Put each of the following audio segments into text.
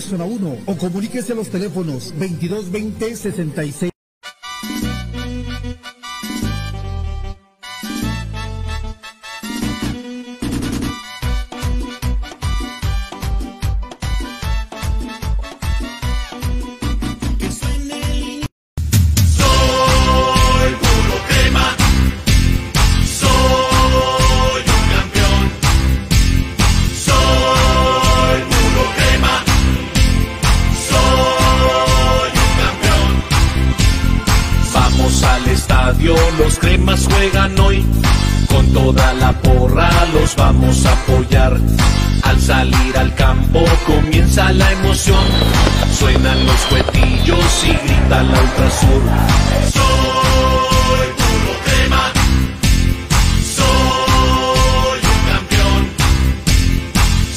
Zona 1 o comuníquese a los teléfonos 2220 66 grita la ultrasur. Soy puro crema, soy un campeón.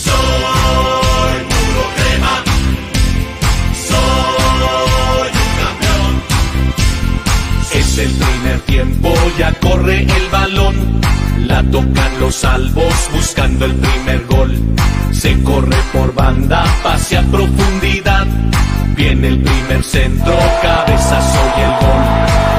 Soy puro crema, soy un campeón. Es el primer tiempo, ya corre el balón. La tocan los salvos buscando el primer gol. Se corre por banda, pase a profundidad. Viene el primer centro, cabezazo y el gol.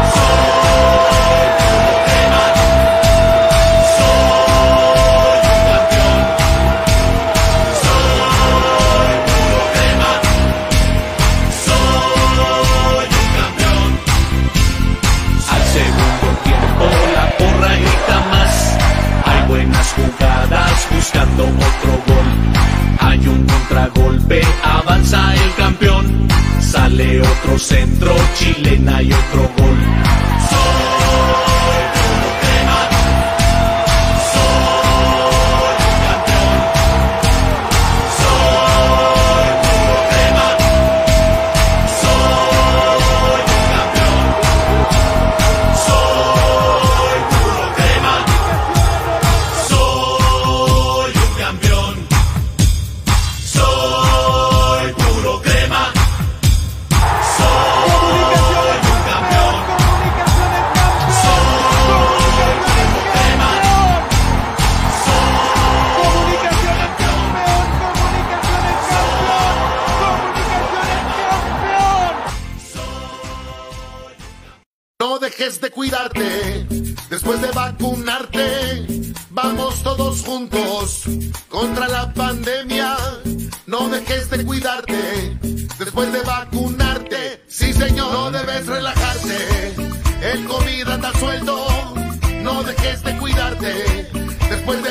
Hay un contragolpe, avanza el campeón. Sale otro centro, chilena y otro gol. Juntos contra la pandemia. No dejes de cuidarte después de vacunarte. Sí, señor, no debes relajarte. El COVID anda suelto. No dejes de cuidarte después de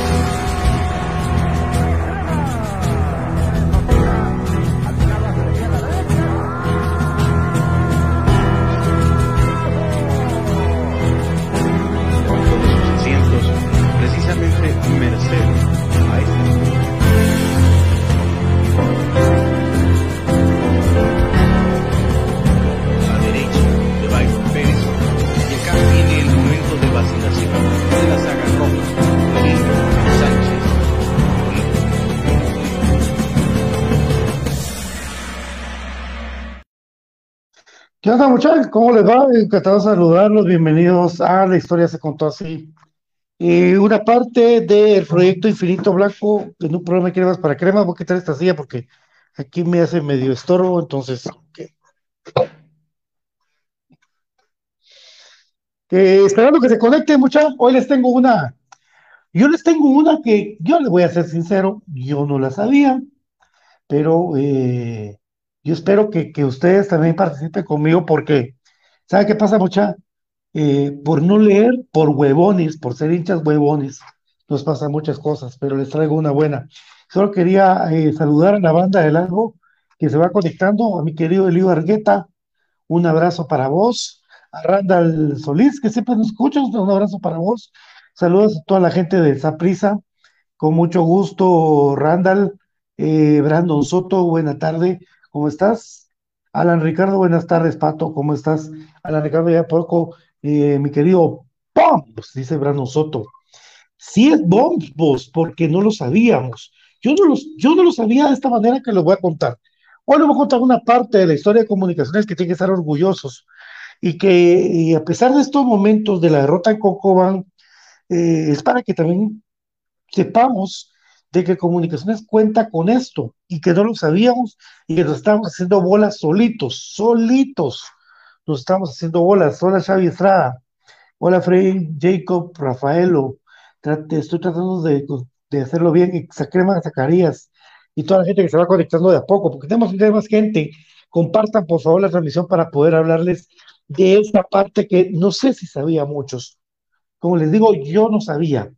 ¿Qué onda, muchachos? ¿Cómo les va? Encantado de saludarlos. Bienvenidos a La Historia se contó así. Y una parte del proyecto Infinito Blanco, en un programa de cremas para cremas, voy a quitar esta silla porque aquí me hace medio estorbo, entonces. esperando que se conecte, muchachos. Hoy les tengo una. Yo les tengo una que yo les voy a ser sincero, yo no la sabía, pero eh, yo espero que, ustedes también participen conmigo porque, ¿sabe qué pasa, mucha? Eh, por no leer, por huevones, por ser hinchas huevones, nos pasan muchas cosas, pero les traigo una buena. Solo quería eh, saludar a la banda del algo que se va conectando, a mi querido Elio Argueta, un abrazo para vos, a Randall Solís, que siempre nos escucha, un abrazo para vos, saludos a toda la gente de Zaprisa, con mucho gusto, Randall, eh, Brandon Soto, buena tarde, ¿cómo estás? Alan Ricardo, buenas tardes, Pato, ¿cómo estás? Alan Ricardo, ya poco, eh, mi querido Bombs, dice Brandon Soto. Sí es Bombs, porque no lo sabíamos. Yo no, los, yo no lo sabía de esta manera que lo voy a contar. Hoy les voy a contar una parte de la historia de comunicaciones que tienen que estar orgullosos y que a pesar de estos momentos de la derrota en Cocoban, eh, es para que también sepamos de que Comunicaciones cuenta con esto y que no lo sabíamos y que nos estamos haciendo bolas solitos, solitos. Nos estamos haciendo bolas. Hola Xavi Estrada. Hola Freddy, Jacob, Rafaelo. estoy tratando de, hacerlo bien. Y Sacrema Zacarías y toda la gente que se va conectando de a poco, porque tenemos más gente. Compartan por favor la transmisión para poder hablarles de esta parte que no sé si sabía muchos. Como les digo, yo no sabía.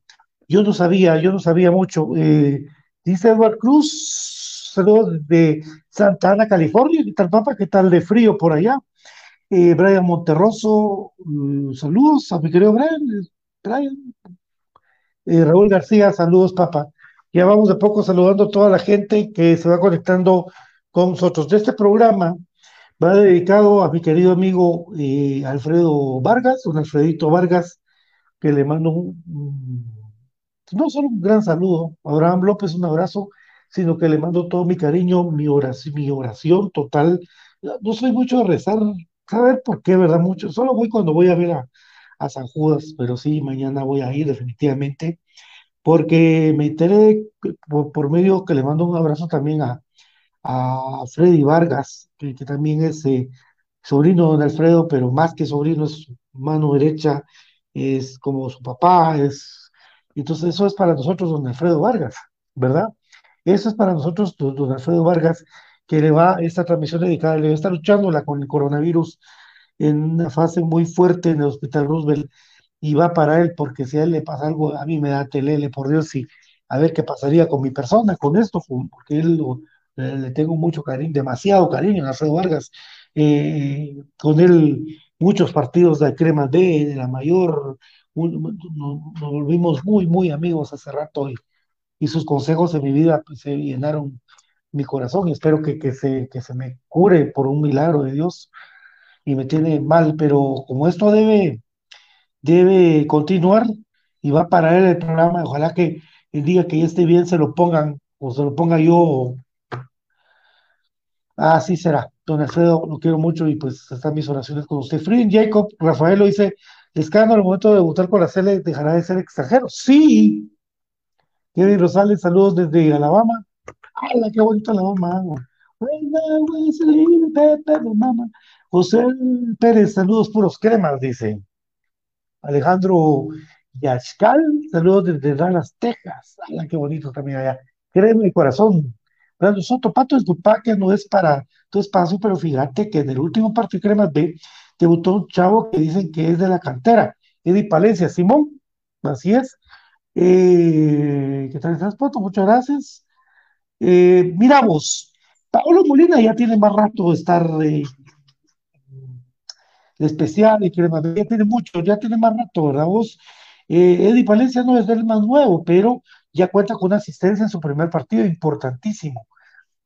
Yo no sabía, yo no sabía mucho. Eh, dice Edward Cruz, saludos de Santa Ana, California. ¿Qué tal, papá? ¿Qué tal de frío por allá? Eh, Brian Monterroso, mm, saludos a mi querido Brian. Brian. Eh, Raúl García, saludos, papá. Ya vamos de poco saludando a toda la gente que se va conectando con nosotros. De este programa va dedicado a mi querido amigo Alfredo Vargas, un Alfredito Vargas, que le mando un no solo un gran saludo, Abraham López, un abrazo, sino que le mando todo mi cariño, mi oración, mi oración total. No soy mucho de rezar, saber por qué, ¿verdad? Mucho. Solo voy cuando voy a ver a, San Judas, pero sí, mañana voy a ir definitivamente, porque me enteré por, medio que le mando un abrazo también a, a Freddy Vargas, que, también es eh, sobrino de don Alfredo, pero más que sobrino es mano derecha, es como su papá, es entonces eso es para nosotros don Alfredo Vargas, ¿verdad? Eso es para nosotros don Alfredo Vargas, que le va esta transmisión dedicada, le va a estar luchándola con el coronavirus en una fase muy fuerte en el Hospital Roosevelt y va para él, porque si a él le pasa algo, a mí me da telele, por Dios, y a ver qué pasaría con mi persona, con esto, porque él le tengo mucho cariño, demasiado cariño a Alfredo Vargas, eh, con él muchos partidos de crema D, de la mayor, nos, volvimos muy, muy amigos hace rato y, sus consejos en mi vida pues, se llenaron mi corazón y espero que, que, se, que se me cure por un milagro de Dios y me tiene mal, pero como esto debe, debe continuar y va para él el programa, ojalá que el día que ya esté bien se lo pongan o se lo ponga yo. Así será. Don Alfredo, lo quiero mucho y pues están mis oraciones con usted. Frieden Jacob, Rafael lo dice, Escándalo al momento de debutar con la Cele dejará de ser extranjero. Sí. Kevin Rosales, saludos desde Alabama. ¡Hala, qué bonito Alabama! José Pérez, saludos puros cremas, dice. Alejandro Yachcal, saludos desde Dallas, Texas. ¡Hala, qué bonito también allá! Créeme mi corazón. Pero Soto, Pato, es que no es para tu espacio, pero fíjate que en el último partido Cremas B debutó un chavo que dicen que es de la cantera, Eddie Palencia, Simón, así es. Eh, ¿Qué tal estás, Pato? Muchas gracias. Eh, mira vos, Pablo Molina ya tiene más rato de estar eh, especial y B, ya tiene mucho, ya tiene más rato, ¿verdad vos? Eddie Palencia no es del más nuevo, pero ya cuenta con una asistencia en su primer partido importantísimo.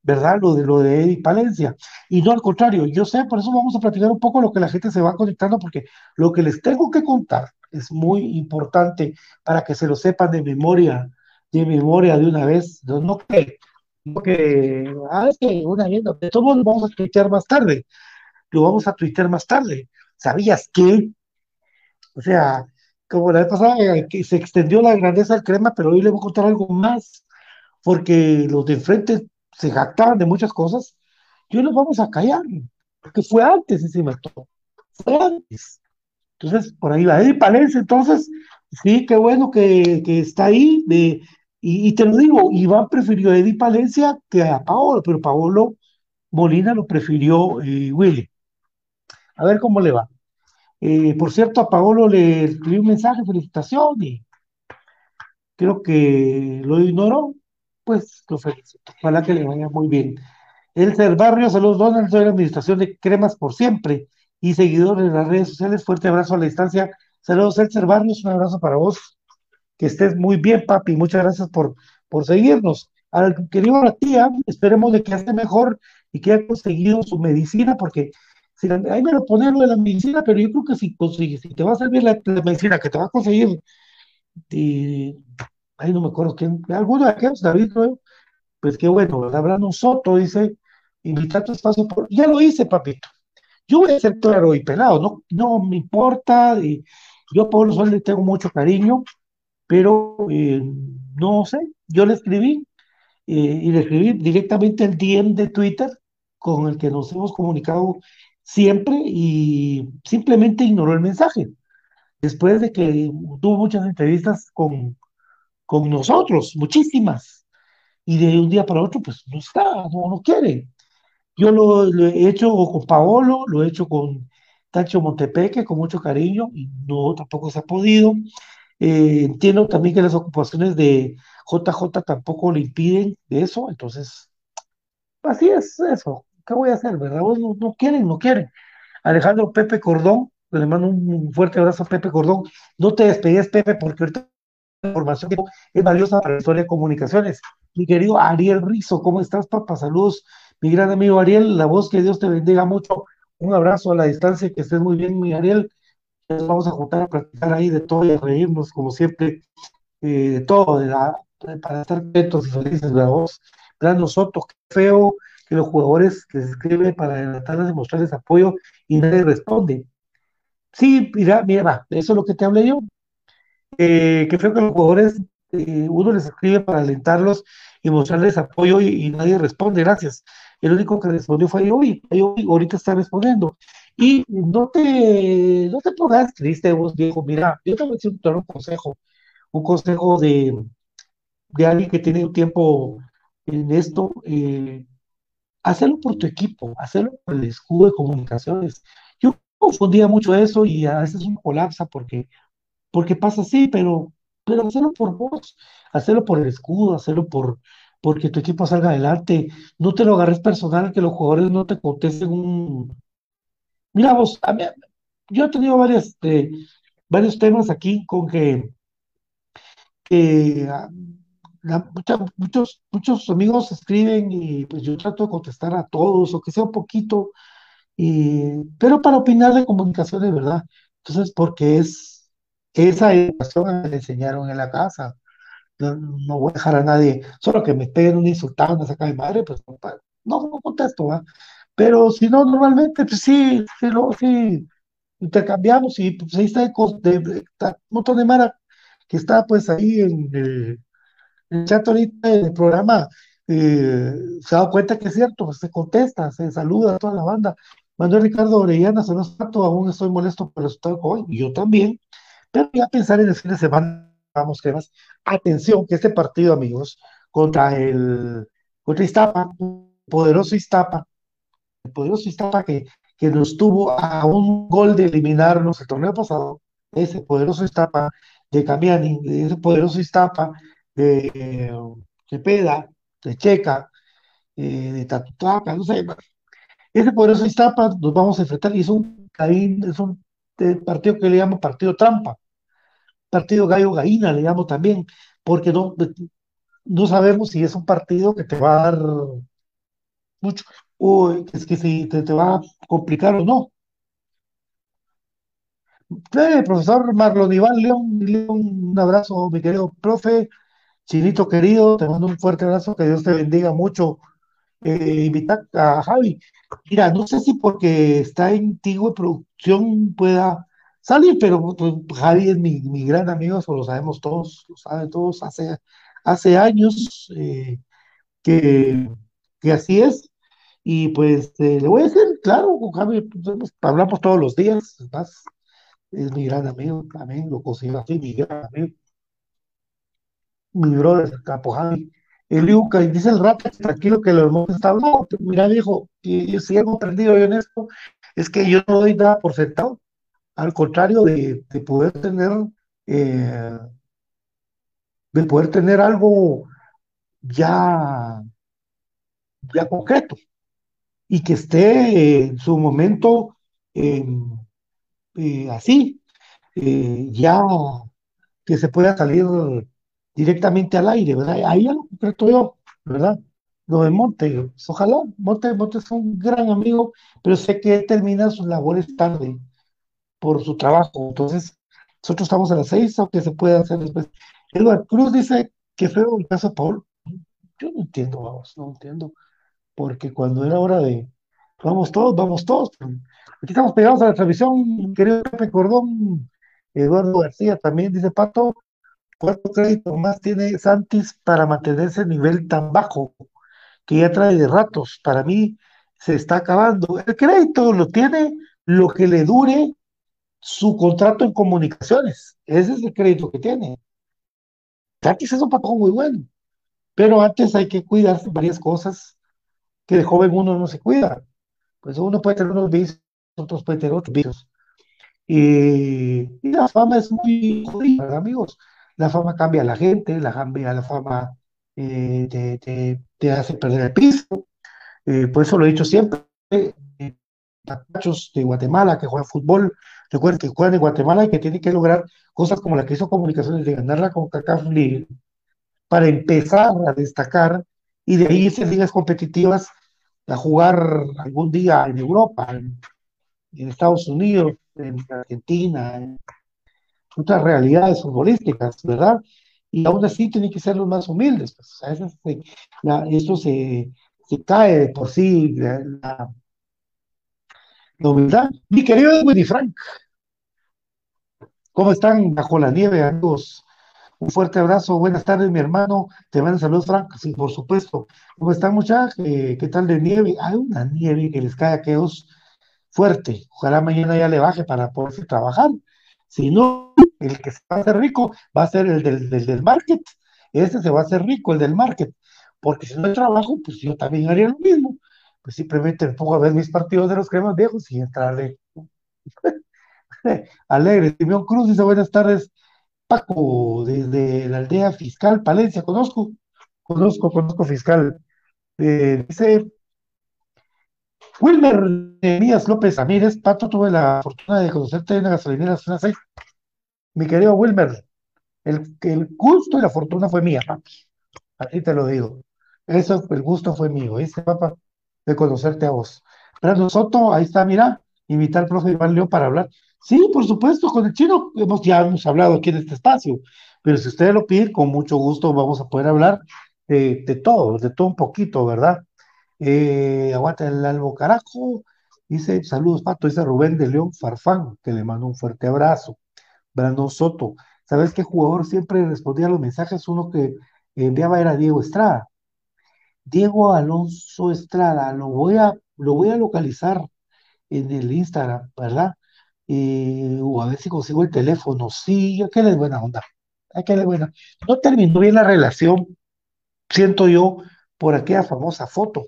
¿Verdad? Lo de, lo de Eddie Palencia. Y no al contrario, yo sé, por eso vamos a platicar un poco lo que la gente se va conectando, porque lo que les tengo que contar es muy importante para que se lo sepan de memoria, de memoria de una vez, no, que, no que, ah, que una vez, de todos vamos a escuchar más tarde. lo vamos a tuitear más tarde. ¿Sabías qué? O sea, como la vez pasada eh, que se extendió la grandeza del crema, pero hoy le voy a contar algo más, porque los de enfrente se jactaban de muchas cosas, y hoy los vamos a callar, porque fue antes ese mató, fue antes. Entonces, por ahí va Eddie Palencia, entonces, sí, qué bueno que, que está ahí, y te lo digo, Iván prefirió a Eddie Palencia que a Paolo, pero Paolo Molina lo prefirió eh, Willy. A ver cómo le va. Eh, por cierto, a Paolo le escribí un mensaje, felicitación, y creo que lo ignoró, pues lo felicito. Ojalá que le vaya muy bien. Elcer Barrio, saludos, Donald, soy la administración de Cremas por siempre y seguidores de las redes sociales. Fuerte abrazo a la distancia. Saludos, Elcer Barrios, un abrazo para vos. Que estés muy bien, papi. Muchas gracias por, por seguirnos. Al querido tía, esperemos de que esté mejor y que haya conseguido su medicina, porque la- ahí me lo pone lo de la medicina, pero yo creo que si si te va a servir la, la medicina que te va a conseguir, ahí no me acuerdo quién, alguno de aquellos, David, creo, pues qué bueno, ¿verdad? Brandon Soto dice, invitar tu espacio por, ya lo hice, papito. Yo voy a ser claro y pelado, no, no me importa, y yo a Pablo Sol le tengo mucho cariño, pero eh, no sé, yo le escribí eh, y le escribí directamente el DM de Twitter con el que nos hemos comunicado siempre y simplemente ignoró el mensaje. Después de que tuvo muchas entrevistas con, con nosotros, muchísimas, y de un día para otro, pues no está, no, no quiere. Yo lo, lo he hecho con Paolo, lo he hecho con Tacho Montepeque, con mucho cariño, y no, tampoco se ha podido. Eh, entiendo también que las ocupaciones de JJ tampoco le impiden de eso, entonces, así es eso. ¿Qué voy a hacer, verdad? No, no quieren, no quieren. Alejandro Pepe Cordón, le mando un fuerte abrazo a Pepe Cordón. No te despegues, Pepe, porque ahorita información que es valiosa para la historia de comunicaciones. Mi querido Ariel Rizo, ¿cómo estás, papá? Saludos, mi gran amigo Ariel, la voz que Dios te bendiga mucho. Un abrazo a la distancia, que estés muy bien, mi Ariel. Nos vamos a juntar a platicar ahí de todo y a reírnos, como siempre, eh, de todo, para estar contentos y felices la voz. Brando Soto, qué feo que los jugadores se escriben para tratar de mostrarles apoyo y nadie responde. Sí, mira, mira, va, eso es lo que te hablé yo. Eh, qué feo que los jugadores, eh, uno les escribe para alentarlos y mostrarles apoyo y, y nadie responde, gracias. El único que respondió fue yo y yo ahorita está respondiendo. Y no te, no te pongas triste vos, viejo. Mira, yo te voy a decir un consejo, un consejo de, de alguien que tiene un tiempo en esto. eh, hacerlo por tu equipo, hacerlo por el escudo de comunicaciones. Yo confundía mucho eso y a veces uno colapsa porque, porque pasa así, pero, pero hacerlo por vos, hacerlo por el escudo, hacerlo por porque tu equipo salga adelante. No te lo agarres personal que los jugadores no te contesten un... Mira vos, a mí- yo he tenido varias, eh, varios temas aquí con que, que ah, la- mucha- muchos, muchos amigos escriben y pues yo trato de contestar a todos, o que sea un poquito, y, pero para opinar de comunicación verdad. Entonces, porque es esa educación me enseñaron en la casa. No, no voy a dejar a nadie, solo que me peguen una insultada, una saca de madre, pues no, no, contesto, ¿va? Pero si no, normalmente, pues sí, sí, lo, sí, intercambiamos y pues ahí está de, está un montón de Mara que está pues ahí en el, el chat ahorita del programa eh, se ha dado cuenta que es cierto, pues se contesta, se saluda a toda la banda. Manuel Ricardo Orellana, se nos tanto, aún estoy molesto por el resultado hoy, yo también, pero ya pensar en el fin de semana, vamos, que más. Atención, que este partido, amigos, contra el, contra Iztapa, poderoso Iztapa, el poderoso Iztapa que, que nos tuvo a un gol de eliminarnos el torneo pasado, ese poderoso Iztapa de Camiani, ese poderoso Iztapa de Cepeda, de Checa, eh, de Tatutaca, no sé, ese poderoso Iztapa nos vamos a enfrentar y es un, ahí es un eh, partido que le llamo partido trampa, partido gallo gallina le llamo también, porque no, no sabemos si es un partido que te va a dar mucho, o es que si te, te va a complicar o no. Profesor Marlon Iván León, León, un abrazo, mi querido profe, Chinito querido, te mando un fuerte abrazo, que Dios te bendiga mucho eh, invitar a Javi. Mira, no sé si porque está en Tigo Producción pueda salir, pero pues, Javi es mi, mi gran amigo, eso lo sabemos todos, lo saben todos, hace, hace años eh, que, que así es. Y pues eh, le voy a decir, claro, con Javi pues, hablamos todos los días, más, es mi gran amigo, también lo considero así, mi gran amigo, mi brother, capo Javi. El Luca, y dice el rato, tranquilo que lo hemos estado hablando. Mira, viejo, y, y si algo aprendido yo en esto, es que yo no doy nada por sentado. Al contrario de, de poder tener, eh, de poder tener algo ya, ya concreto y que esté en su momento eh, eh, así, eh, ya que se pueda salir directamente al aire, ¿verdad? Ahí ya lo concreto yo, ¿verdad? Lo de Monte, ojalá, Monte, Monte es un gran amigo, pero sé que termina sus labores tarde por su trabajo, entonces nosotros estamos a las seis, aunque se puede hacer después. Eduardo Cruz dice que fue el caso de Paul. Yo no entiendo, vamos, no entiendo, porque cuando era hora de vamos todos, vamos todos, aquí estamos pegados a la transmisión, querido Pepe Cordón, Eduardo García también dice Pato, ¿cuánto crédito más tiene Santis para mantener ese nivel tan bajo que ya trae de ratos? Para mí se está acabando. El crédito lo tiene lo que le dure su contrato en comunicaciones. Ese es el crédito que tiene. Santis es un patrón muy bueno, pero antes hay que cuidar varias cosas que de joven uno no se cuida. Pues uno puede tener unos vicios, otros pueden tener otros vicios. Y, y la fama es muy jodida, ¿verdad, amigos. La fama cambia a la gente, la, cambia, la fama eh, te, te- te hace perder el piso. Eh, por eso lo he dicho siempre. eh, de Guatemala que juegan fútbol, recuerden que juegan en Guatemala y que tienen que lograr cosas como la que hizo Comunicaciones de ganar la CONCACAF League para empezar a destacar y de ahí irse ligas competitivas a jugar algún día en Europa, en, en Estados Unidos, en Argentina, en otras realidades futbolísticas, ¿verdad? Y aún así tienen que ser los más humildes, pues, o sea, eso se, la- eso se, cae de por sí, la, la- humildad. Mi querido Edwin y Frank, ¿cómo están bajo la nieve, amigos? Un fuerte abrazo, buenas tardes, mi hermano. Te mando saludos, Frank, sí, por supuesto. ¿Cómo están, muchachos? ¿Qué, qué tal de nieve? Hay una nieve que les cae a aquellos fuerte. Ojalá mañana ya le baje para poderse trabajar. Si no, el que se va a hacer rico va a ser el del, del, del market. Ese se va a hacer rico, el del market. Porque si no hay trabajo, pues yo también haría lo mismo. Pues simplemente me pongo a ver mis partidos de los cremas viejos y entrarle alegre. Simeón Cruz dice buenas tardes. Paco, desde la aldea fiscal Palencia, conozco, conozco, conozco fiscal. Eh, dice Wilmer Elías López Ramírez, Pato, tuve la fortuna de conocerte en la gasolinera Zona 6. Mi querido Wilmer, el, el gusto y la fortuna fue mía, papi. Así te lo digo. Eso, el gusto fue mío, ¿viste, papá? De conocerte a vos. Brando Soto, ahí está, mira, invitar al profe Iván León para hablar. Sí, por supuesto, con el chino hemos, ya hemos hablado aquí en este espacio, pero si ustedes lo piden, con mucho gusto vamos a poder hablar de, de todo, de todo un poquito, ¿verdad? Eh, aguanta el Albo Carajo, dice, saludos, Pato, dice Rubén de León Farfán, que le mando un fuerte abrazo. Brandon Soto, ¿sabes qué jugador siempre respondía a los mensajes? Uno que enviaba era Diego Estrada. Diego Alonso Estrada, lo voy a, lo voy a localizar en el Instagram, ¿verdad? Eh, o a ver si consigo el teléfono. Sí, aquel es buena onda. Aquel es buena. No terminó bien la relación, siento yo, por aquella famosa foto,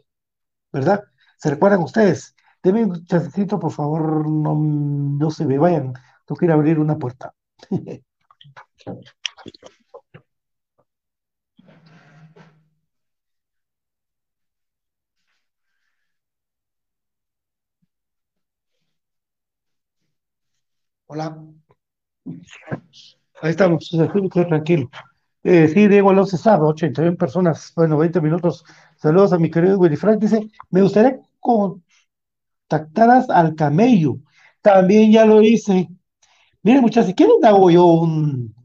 ¿verdad? ¿Se recuerdan ustedes? Deme un chancecito, por favor, no, no se me vayan. Tengo que a abrir una puerta. Hola. Ahí estamos, tranquilo. Eh, sí, Diego Alonso Estrada, 81 personas, bueno, 20 minutos. Saludos a mi querido Willy Frank. Dice, me gustaría que contactaras al camello. También ya lo hice. Miren, muchachos, quieren hago yo un,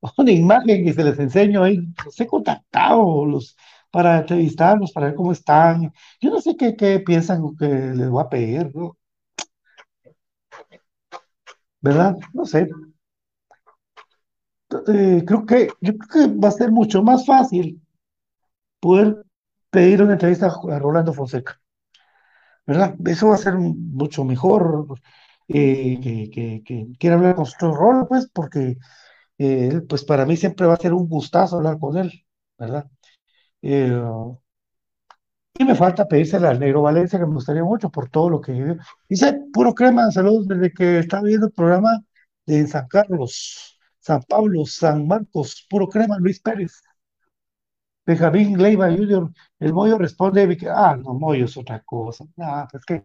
una imagen y se les enseño ahí. Los he contactado, los, para entrevistarlos, para ver cómo están. Yo no sé qué, qué piensan que les voy a pedir. ¿Verdad? No sé. Eh, creo que, yo creo que va a ser mucho más fácil poder pedir una entrevista a Rolando Fonseca, ¿verdad? Eso va a ser mucho mejor eh, que, que, quiera hablar con su rol, pues, porque eh, pues para mí siempre va a ser un gustazo hablar con él, ¿verdad? Y me falta pedírsela al Negro Valencia, que me gustaría mucho por todo lo que. Dice, puro crema, saludos desde que estaba viendo el programa de San Carlos, San Pablo, San Marcos, puro crema, Luis Pérez. Benjamín Leiva Jr., el Moyo responde, ah, no, Moyo es otra cosa. Ah, es que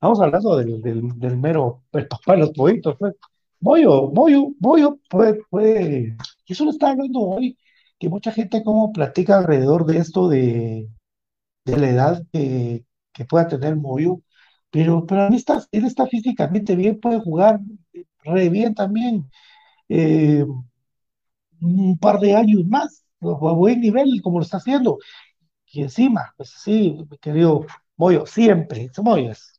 vamos hablando del, del, mero, el papá de los pollitos, pues. Moyo, Moyo, Moyo puede, y eso lo está hablando hoy, que mucha gente como platica alrededor de esto de, de la edad que, que pueda tener Moyo, pero, pero mí está, él está físicamente bien, puede jugar re bien también, eh, un par de años más, a buen nivel, como lo está haciendo. Y encima, pues sí, mi querido Moyo, siempre, Moyo es.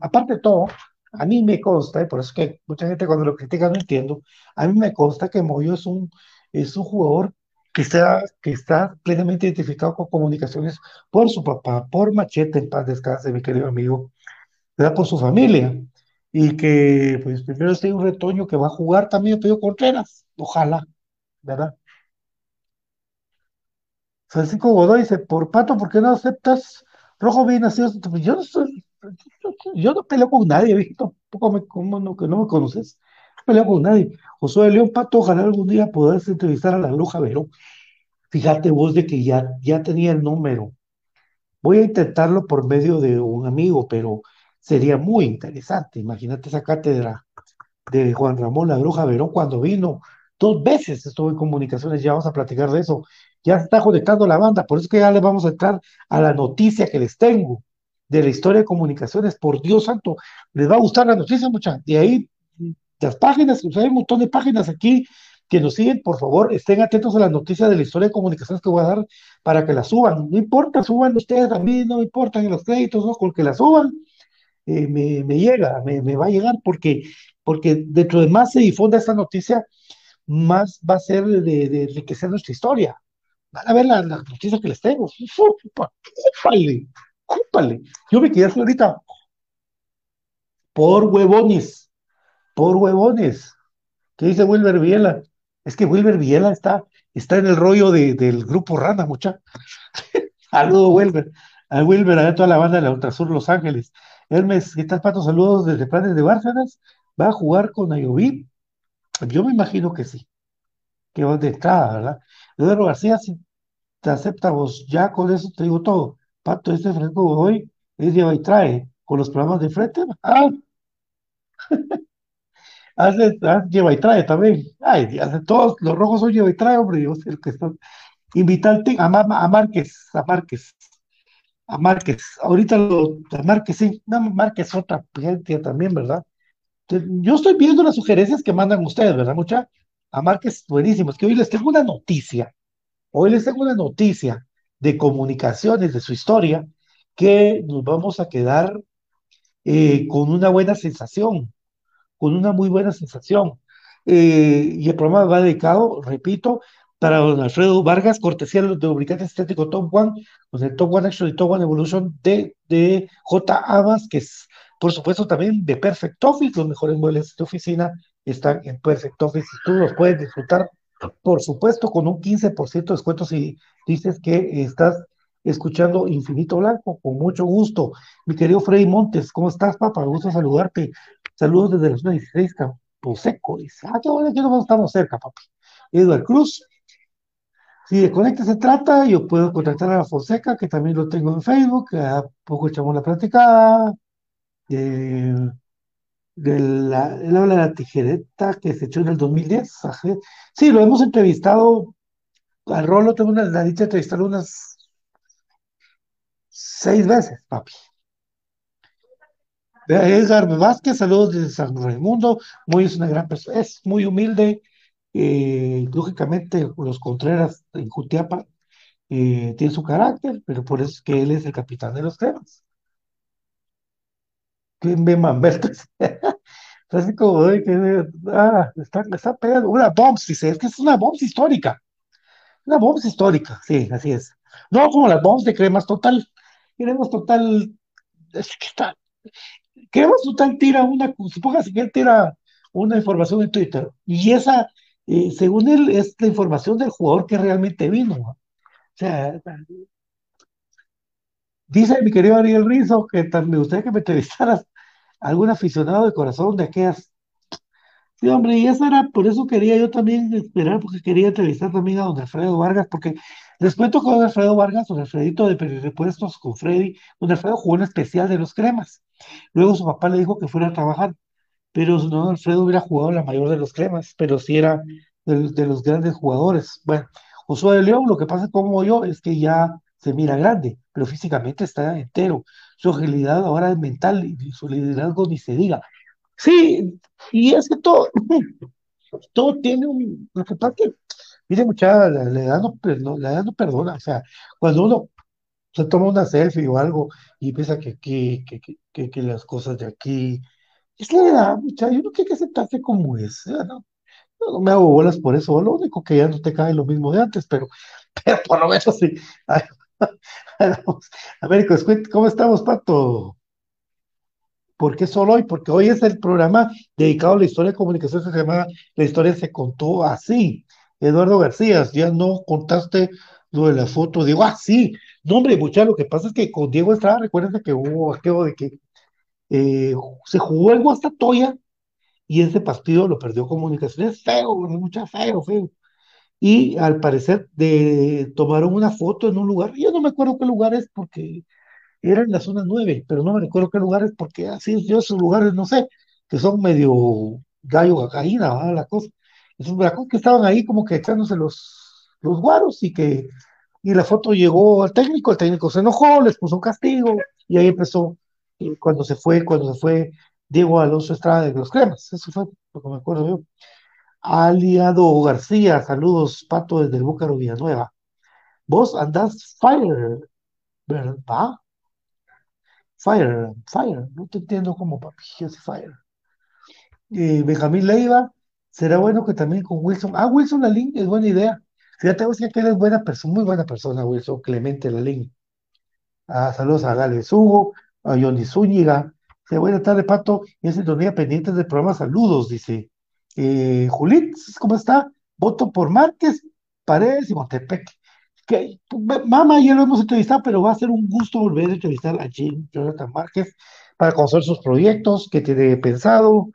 Aparte de todo, a mí me consta, y por eso que mucha gente cuando lo critica no entiendo, a mí me consta que Moyo es un, es un jugador que está, que está plenamente identificado con comunicaciones por su papá, por Machete, en paz descanse, mi querido amigo, ¿verdad? por su familia. Y que, pues, primero este un retoño que va a jugar también Pedro Contreras, ojalá, ¿verdad? Francisco Godoy dice, por Pato, ¿por qué no aceptas rojo bien nacido? Yo no soy, yo no peleo con nadie, visto, poco me, como no, que no me conoces, no peleo con nadie. Josué León Pato, ojalá algún día puedas entrevistar a la bruja Verón. Fíjate vos de que ya, ya tenía el número. Voy a intentarlo por medio de un amigo, pero sería muy interesante. Imagínate esa cátedra de Juan Ramón La Bruja Verón cuando vino. Dos veces estuve en comunicaciones, ya vamos a platicar de eso. Ya está conectando la banda, por eso que ya le vamos a entrar a la noticia que les tengo de la historia de comunicaciones. Por Dios santo, les va a gustar la noticia, muchachos. De ahí, las páginas, hay un montón de páginas aquí que nos siguen, por favor, estén atentos a las noticias de la historia de comunicaciones que voy a dar para que las suban. No importa, suban ustedes a mí, no importa en los créditos, no, con que las suban, eh, me, llega, me, va a llegar, porque, porque dentro de más se difunda esta noticia, más va a ser de, de enriquecer nuestra historia. Van a ver las la noticias que les tengo. ¡Cúpale! ¡Cúpale! Yo me quedé ahorita por huevones, por huevones. ¿Qué dice Wilber Viela? Es que Wilber Viela está, está en el rollo de, del grupo Rana, mucha. Saludos, Wilber. A Wilber, a toda la banda de la Ultrasur Los Ángeles. Hermes, ¿qué tal, Pato? Saludos desde Planes de Bárcenas. ¿Va a jugar con Ayoví? Yo me imagino que sí. Que va de entrada, ¿verdad? Eduardo García, si te acepta vos, ya con eso te digo todo. Pato, este Franco hoy es lleva y trae con los programas de frente. Ah, hace, lleva y trae también. Ay, hace todos los rojos son lleva y trae, hombre. Yo sé que están. Invitarte a, a Márquez, a Márquez, a Márquez. Ahorita lo, a Márquez, sí, no, Márquez otra gente también, ¿verdad? Yo estoy viendo las sugerencias que mandan ustedes, ¿verdad, mucha? A Márquez, buenísimo. Es que hoy les tengo una noticia. Hoy les tengo una noticia de comunicaciones de su historia que nos vamos a quedar eh, con una buena sensación, con una muy buena sensación. Eh, y el programa va dedicado, repito, para don Alfredo Vargas, cortesía de lubricante estético Top One, con el Top One Action y Top One Evolution de, de J. Amas, que es, por supuesto, también de Perfect Office. Los mejores muebles de oficina están en Perfect Office y tú los puedes disfrutar, por supuesto, con un 15% de descuento si dices que estás escuchando Infinito Blanco, con mucho gusto. Mi querido Freddy Montes, ¿cómo estás, papá? Me gusta saludarte. Saludos desde la zona 16, Campo Seco. Dice, ah, qué bueno que no estamos cerca, papá. Eduard Cruz, si de Conecta se trata, yo puedo contactar a la Fonseca, que también lo tengo en Facebook, a poco echamos la platicada. Eh, él habla de la tijereta que se echó en el 2010. Sí, lo hemos entrevistado. Al Rolo tengo una, la dicha de unas seis veces, papi. Edgar Vázquez, saludos desde San Raimundo. Muy es una gran persona, es muy humilde. Eh, lógicamente, los Contreras en Jutiapa eh, tiene su carácter, pero por eso es que él es el capitán de los cremas. Que me Mamberto. Así como, "Ay, que, ah, está, está pegando una bombs, dice, es que es una bombs histórica, una bombs histórica, sí, así es. No como las bombs de cremas total. Cremas total, es que está, cremas total tira una, supóngase que él tira una información en Twitter, y esa, eh, según él, es la información del jugador que realmente vino. ¿no? O sea, dice mi querido Ariel Rizzo que me gustaría que me entrevistaras a algún aficionado de corazón de aquellas. Sí, hombre, y eso era, por eso quería yo también esperar, porque quería entrevistar también a don Alfredo Vargas, porque les cuento con don Alfredo Vargas, don Alfredito de Repuestos con Freddy, don Alfredo jugó en especial de los cremas. Luego su papá le dijo que fuera a trabajar, pero no, Alfredo hubiera jugado la mayor de los cremas, pero sí era de, de los grandes jugadores. Bueno, Josué de León, lo que pasa como yo es que ya se mira grande, pero físicamente está entero. Su agilidad ahora es mental y su liderazgo ni se diga. Sí, y es que todo, todo tiene un, lo que pasa que, mire muchacha, la, la edad no, per- no- la edad no perdona, o sea, cuando uno se toma una selfie o algo y piensa que que, que, que, que las cosas de aquí, es la edad, muchacha, uno tiene que aceptarse como es, ¿no? No, no me hago bolas por eso, lo único que ya no te cae lo mismo de antes, pero, pero por lo menos sí. Ay, ¿cómo estamos, Pato? ¿Por qué solo hoy? Porque hoy es el programa dedicado a la historia de comunicación, se llama La historia se contó así. Eduardo García, ya no contaste lo de la foto. Digo, ah, sí. No, hombre, mucha, lo que pasa es que con Diego Estrada, recuerden que hubo aquello de que eh, se jugó el Guastatoya y ese partido lo perdió Comunicaciones. Feo, mucha feo, feo. Y al parecer de, tomaron una foto en un lugar, yo no me acuerdo qué lugar es porque era en la zona 9, pero no me recuerdo qué lugares, porque así yo esos lugares, no sé, que son medio gallo gallina, ¿va? la cosa. Esos bracos que estaban ahí como que echándose los, los guaros y que, y la foto llegó al técnico, el técnico se enojó, les puso un castigo, y ahí empezó, cuando se fue, cuando se fue Diego Alonso Estrada de los Cremas, eso fue lo que me acuerdo yo. Aliado García, saludos, Pato desde el Búcaro Villanueva. Vos andás fire, ¿verdad? Fire, Fire, no te entiendo como papi, yo soy Fire. Eh, Benjamín Leiva, será bueno que también con Wilson. Ah, Wilson Lalín es buena idea. Fíjate, vos que él es buena persona, muy buena persona, Wilson Clemente Lalín. Ah, saludos a Gales Hugo, a Johnny Zúñiga. Dice, buena tarde, Pato. En sintonía pendientes del programa, saludos, dice. Eh, ¿cómo está? Voto por Márquez, Paredes y Montepec. Que, mamá, ya lo hemos entrevistado, pero va a ser un gusto volver a entrevistar a Jim Jonathan Márquez para conocer sus proyectos, qué tiene pensado,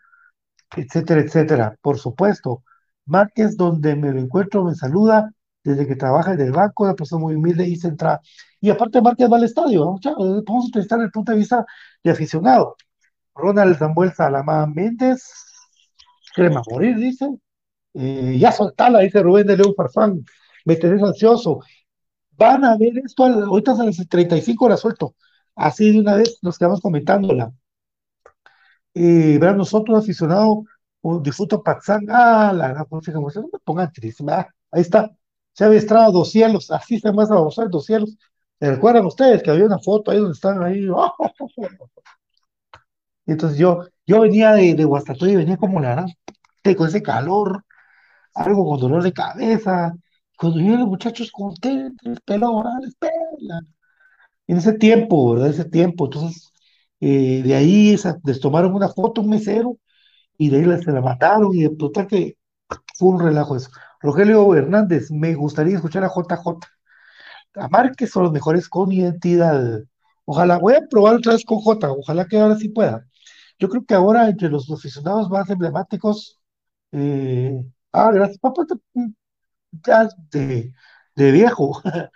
etcétera, etcétera. Por supuesto, Márquez, donde me lo encuentro, me saluda desde que trabaja en el banco, una persona muy humilde y centrada. Y aparte, Márquez va al estadio, ¿no? Podemos entrevistar desde el punto de vista de aficionado. Ronald Samuel Salamán Méndez, crema morir, dice. Eh, ya soltala, dice Rubén de León Farfán. Me tenés ansioso. Van a ver esto, ahorita a las 35 la suelto. Así de una vez nos quedamos comentándola. Eh, verán, nosotros aficionados, un difunto Patzán, ah, la gran música, no me pongan triste, ah, ahí está. Se había estrado dos cielos, así se más a dos cielos. ¿Se recuerdan ustedes que había una foto ahí donde están ahí? Y entonces yo, yo venía de, de y venía como la gran, con ese calor, algo con dolor de cabeza. Cuando yo los muchachos contentos, ah, les pela. En ese tiempo, ¿verdad? Ese tiempo. Entonces, eh, de ahí les tomaron una foto, un mesero, y de ahí se la mataron, y de total que fue un relajo eso. Rogelio Hernández, me gustaría escuchar a JJ. A Márquez son los mejores con identidad. Ojalá, voy a probar otra vez con J, ojalá que ahora sí pueda. Yo creo que ahora entre los aficionados más emblemáticos, eh, ah, gracias, papá, te- ya de, de viejo.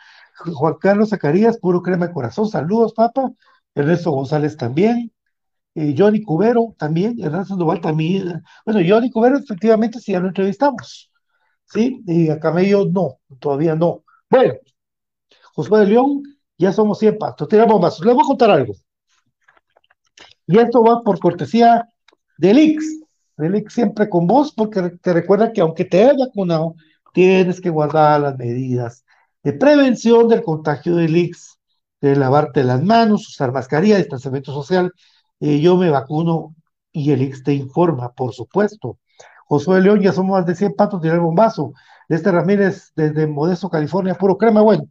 Juan Carlos Zacarías, puro crema de corazón, saludos, papá. Ernesto González también. Eh, Johnny Cubero también, Ernesto Sandoval también. Bueno, Johnny Cubero efectivamente sí ya lo entrevistamos, ¿sí? Y a Camello no, todavía no. Bueno, Josué de León, ya somos 100 pastos, tiramos más. Les voy a contar algo. Y esto va por cortesía del IX. Del IX siempre con vos, porque te recuerda que aunque te hayas vacunado, tienes que guardar las medidas de prevención del contagio del IX, de lavarte las manos, usar mascarilla, distanciamiento social. Eh, yo me vacuno y el IX te informa, por supuesto. Josué León, ya somos más de 100 patos, tirar bombazo. Este Ramírez, desde Modesto, California, puro crema, bueno.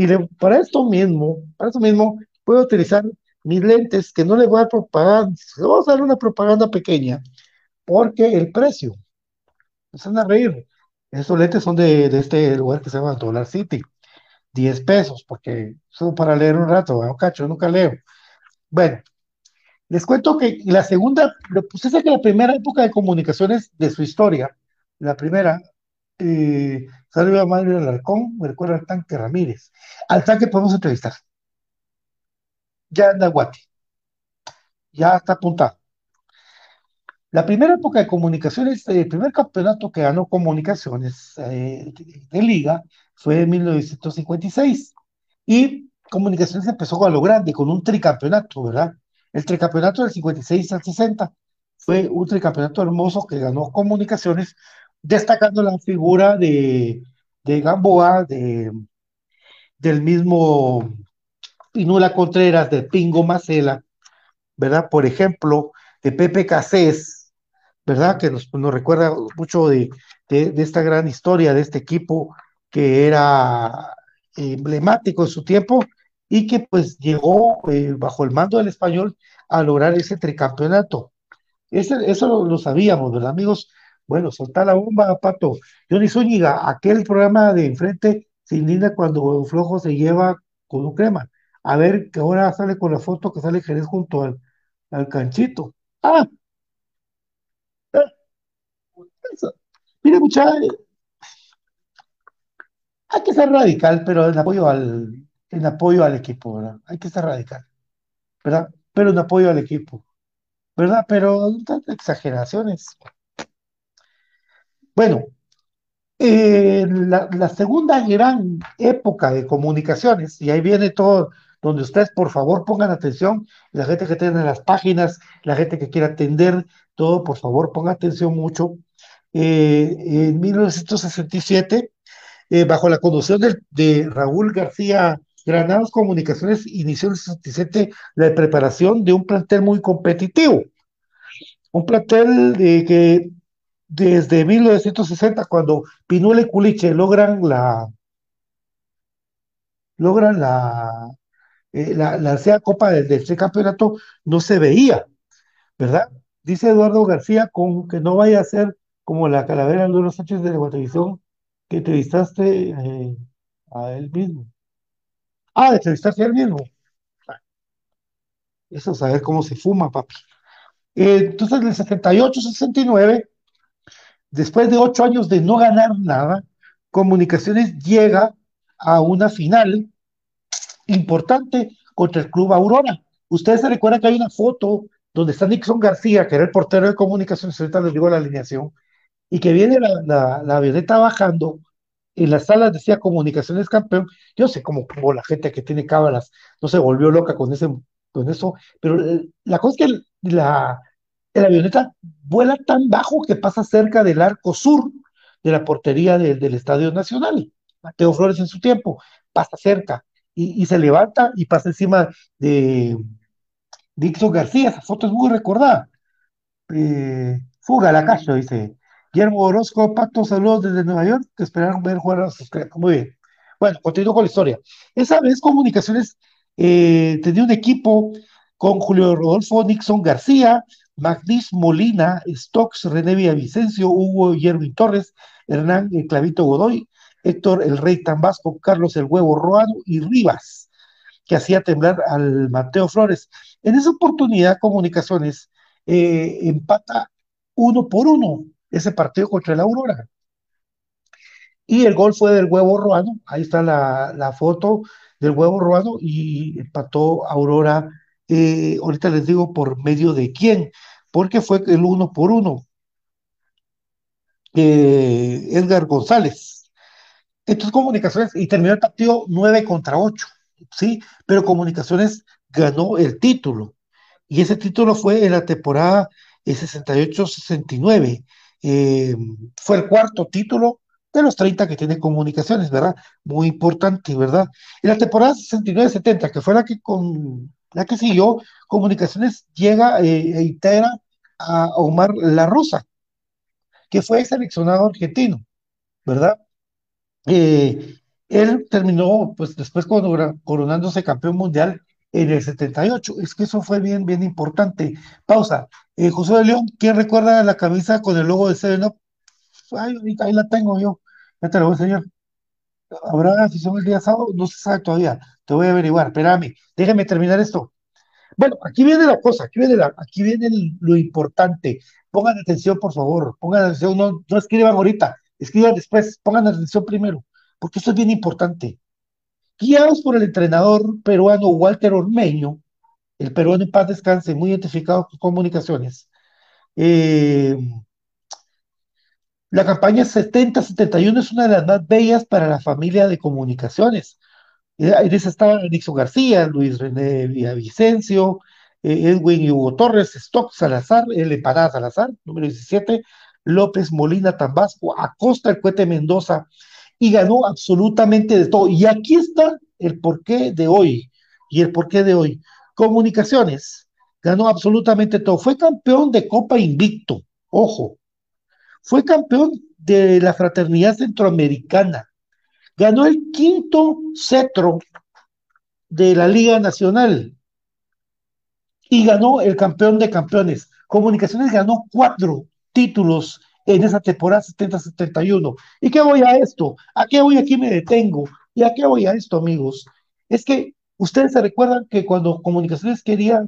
Y para esto mismo, para esto mismo, puedo utilizar mis lentes, que no le voy a dar propaganda, vamos a dar una propaganda pequeña, porque el precio, se van a reír, esos lentes son de, este lugar que se llama Dollar City, 10 pesos, porque son para leer un rato, un cacho, nunca leo. Bueno, les cuento que la segunda, pues es que la primera época de comunicaciones de su historia, la primera, eh, salió a del Alarcón, me recuerda al tanque Ramírez. Al tanque podemos entrevistar. Ya anda Guati. Ya está apuntado. La primera época de comunicaciones, el primer campeonato que ganó comunicaciones eh, de, liga fue en 1956. Y comunicaciones empezó a lo grande con un tricampeonato, ¿verdad? El tricampeonato del 56 al 60 fue un tricampeonato hermoso que ganó comunicaciones, destacando la figura de, de Gamboa, de, del mismo Pinula Contreras, de Pingo Macela, ¿verdad? Por ejemplo, de Pepe Casés, ¿verdad? Que nos, recuerda mucho de, esta gran historia de este equipo que era emblemático en su tiempo y que pues llegó eh, bajo el mando del español a lograr ese tricampeonato. eso lo, sabíamos, ¿verdad, amigos? Bueno, soltar la bomba, Pato. Johnny Zúñiga, aquel programa de enfrente se indigna cuando Flojo se lleva con un crema. A ver, que ahora sale con la foto que sale Jerez junto al, al canchito. Ah, Mira, muchachos, hay que ser radical, pero en apoyo al, en apoyo al equipo, ¿verdad? Hay que ser radical, ¿verdad? Pero en apoyo al equipo, ¿verdad? Pero exageraciones. Bueno, eh, la, la, segunda gran época de comunicaciones, y ahí viene todo, donde ustedes por favor pongan atención, la gente que tiene las páginas, la gente que quiera atender, todo, por favor ponga atención mucho. Eh, en 1967, eh, bajo la conducción de, Raúl García Granados Comunicaciones, inició en el 67 la preparación de un plantel muy competitivo. Un plantel de que desde 1960, cuando Pinuel y Culiche logran la logran la, eh, la, la Copa del, del campeonato, no se veía, ¿verdad? Dice Eduardo García con que no vaya a ser como la calavera de los Sánchez de la televisión que entrevistaste eh, a él mismo. Ah, entrevistaste a él mismo. Eso saber cómo se fuma, papi. Eh, entonces, en el 78-69, después de ocho años de no ganar nada, Comunicaciones llega a una final importante contra el Club Aurora. Ustedes se recuerdan que hay una foto donde está Nixon García, que era el portero de comunicaciones, ahorita les digo la alineación, y que viene la, la, avioneta bajando, en las salas decía comunicaciones campeón, yo sé cómo, la gente que tiene cámaras no se volvió loca con, ese, con eso, pero la cosa es que la, la avioneta vuela tan bajo que pasa cerca del arco sur de la portería del Estadio Nacional. Mateo Flores en su tiempo pasa cerca y, y se levanta y pasa encima de Dixon García. Esa foto es muy recordada. Eh, fuga la calle, dice Guillermo Orozco, Pato, saludos desde Nueva York, que esperaron ver jugar a sus Muy bien. Bueno, continúo con la historia. Esa vez Comunicaciones eh, tenía un equipo con Julio Rodolfo Nixon García, Magnis Molina, Stocks, René Villavicencio, Hugo Yerwin Torres, Hernán el Clavito Godoy, Héctor el Rey Tambasco, Carlos el Huevo Roano y Rivas, que hacía temblar al Mateo Flores. En esa oportunidad, Comunicaciones eh, empata uno por uno ese partido contra el Aurora. Y el gol fue del huevo Ruano, ahí está la, foto del huevo Ruano y empató Aurora, eh, ahorita les digo por medio de quién, porque fue el uno por uno. Eh, Edgar González. Entonces Comunicaciones, y terminó el partido 9 contra 8, ¿sí? Pero Comunicaciones ganó el título. Y ese título fue en la temporada 68-69. Eh, fue el cuarto título de los 30 que tiene comunicaciones, ¿verdad? Muy importante, ¿verdad? En la temporada 69-70, que fue la que, con, la que siguió, comunicaciones llega eh, e integra a Omar La Rosa, que fue seleccionado argentino, ¿verdad? Eh, él terminó, pues después coronándose campeón mundial en el 78. Es que eso fue bien, bien importante. Pausa. Eh, José de León, ¿quién recuerda la camisa con el logo de Seven Up? Ay, ahí la tengo yo. Ya te la voy a enseñar. ¿Habrá afición el día sábado? No se sabe todavía. Te voy a averiguar. Espérame. Déjame terminar esto. Bueno, aquí viene la cosa, aquí viene, aquí viene lo importante. Pongan atención, por favor. Pongan atención. No, no escriban ahorita. Escriban después. Pongan atención primero. Porque esto es bien importante. Guiados por el entrenador peruano Walter Ormeño, el peruano en paz descanse, muy identificado con comunicaciones, eh, la campaña 70-71 es una de las más bellas para la familia de comunicaciones. Eh, en esa estaba Nixon García, Luis René Villavicencio, eh, Edwin Hugo Torres, Stock Salazar, el Empanada Salazar, número 17, López Molina Tambasco, Acosta el Cuete Mendoza, y ganó absolutamente de todo. Y aquí está el porqué de hoy. Y el porqué de hoy. Comunicaciones, ganó absolutamente todo. Fue campeón de Copa Invicto, ojo. Fue campeón de la Fraternidad Centroamericana. Ganó el quinto cetro de la Liga Nacional. Y ganó el campeón de campeones. Comunicaciones ganó cuatro títulos en esa temporada 70-71. ¿Y qué voy a esto? ¿A qué voy aquí me detengo? ¿Y a qué voy a esto, amigos? Es que ustedes se recuerdan que cuando Comunicaciones quería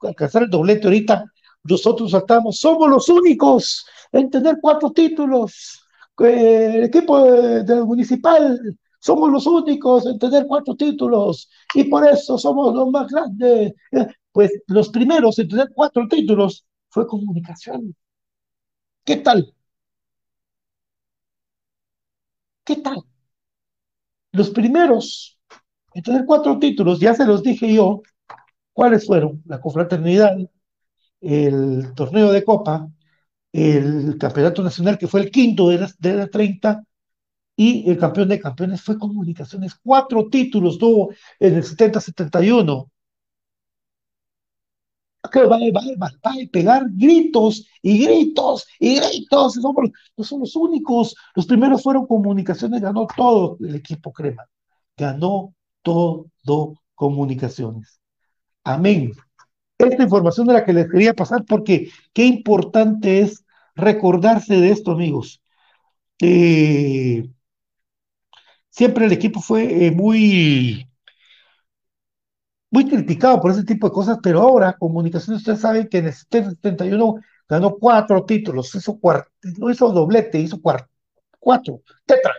alcanzar el doblete ahorita, nosotros saltamos, somos los únicos en tener cuatro títulos. el equipo del municipal, somos los únicos en tener cuatro títulos y por eso somos los más grandes. Pues los primeros en tener cuatro títulos fue comunicación. ¿Qué tal? ¿Qué tal? Los primeros en tener cuatro títulos, ya se los dije yo, ¿cuáles fueron? La confraternidad, el torneo de Copa, el campeonato nacional, que fue el quinto de las, de 30, y el campeón de campeones fue Comunicaciones. Cuatro títulos tuvo en el 70-71 que va, va, va, a pegar gritos y gritos y gritos. No son los únicos. Los primeros fueron comunicaciones, ganó todo el equipo Crema. Ganó todo comunicaciones. Amén. Esta información de la que les quería pasar porque qué importante es recordarse de esto, amigos. Eh, siempre el equipo fue eh, muy muy criticado por ese tipo de cosas, pero ahora Comunicaciones, ustedes saben que en el 71 ganó cuatro títulos, hizo no hizo doblete, hizo cuatro, tetra,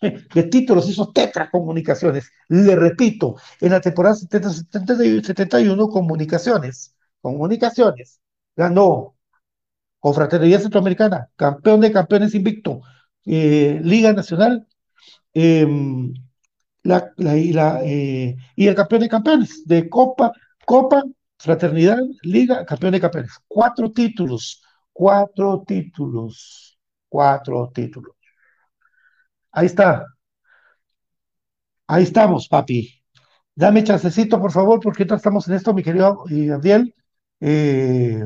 de títulos hizo tetra Comunicaciones. Le repito, en la temporada 70, 71 Comunicaciones, Comunicaciones, ganó con Fraternidad Centroamericana, campeón de campeones invicto, eh, Liga Nacional, la, eh, y el campeón de campeones, de Copa, Copa, Fraternidad, Liga, campeón de campeones. Cuatro títulos, cuatro títulos, cuatro títulos. Ahí está. Ahí estamos, papi. Dame chancecito, por favor, porque ya estamos en esto, mi querido Gabriel. Eh,